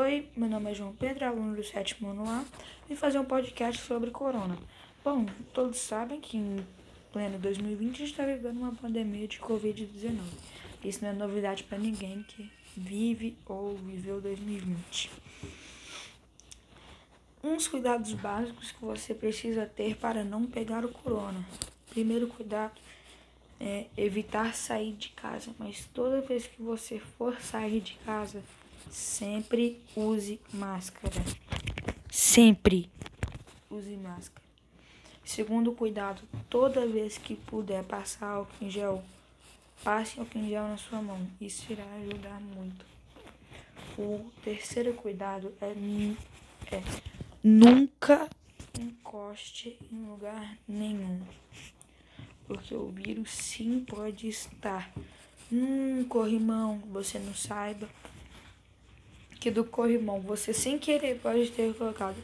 Oi, meu nome é João Pedro, aluno do sétimo ano A, vim fazer um podcast sobre corona. Bom, todos sabem que em pleno 2020 a gente está vivendo uma pandemia de Covid-19. Isso não é novidade para ninguém que vive ou viveu 2020. Uns cuidados básicos que você precisa ter para não pegar o corona. Primeiro cuidado é evitar sair de casa, mas toda vez que você for sair de casa, sempre use máscara. Sempre use máscara. Segundo cuidado, toda vez que puder passar álcool em gel, passe álcool em gel na sua mão. Isso irá ajudar muito. O terceiro cuidado é, é nunca encoste em lugar nenhum porque o vírus sim pode estar num corrimão, você não saiba que do corrimão você sem querer pode ter colocado.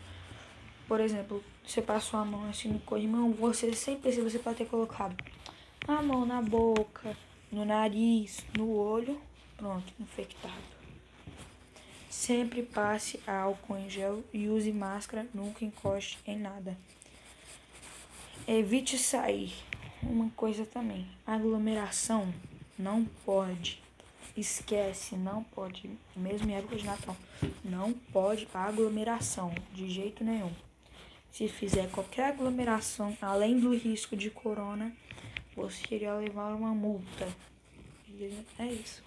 Por exemplo, você passou a mão assim no corrimão, você sem perceber você pode ter colocado a mão na boca, no nariz, no olho, pronto, infectado. Sempre passe álcool em gel e use máscara, nunca encoste em nada. Evite sair uma coisa também. Aglomeração não pode. Esquece, não pode. Mesmo em época de Natal. Não pode aglomeração, de jeito nenhum. Se fizer qualquer aglomeração, além do risco de corona, você iria levar uma multa. É isso.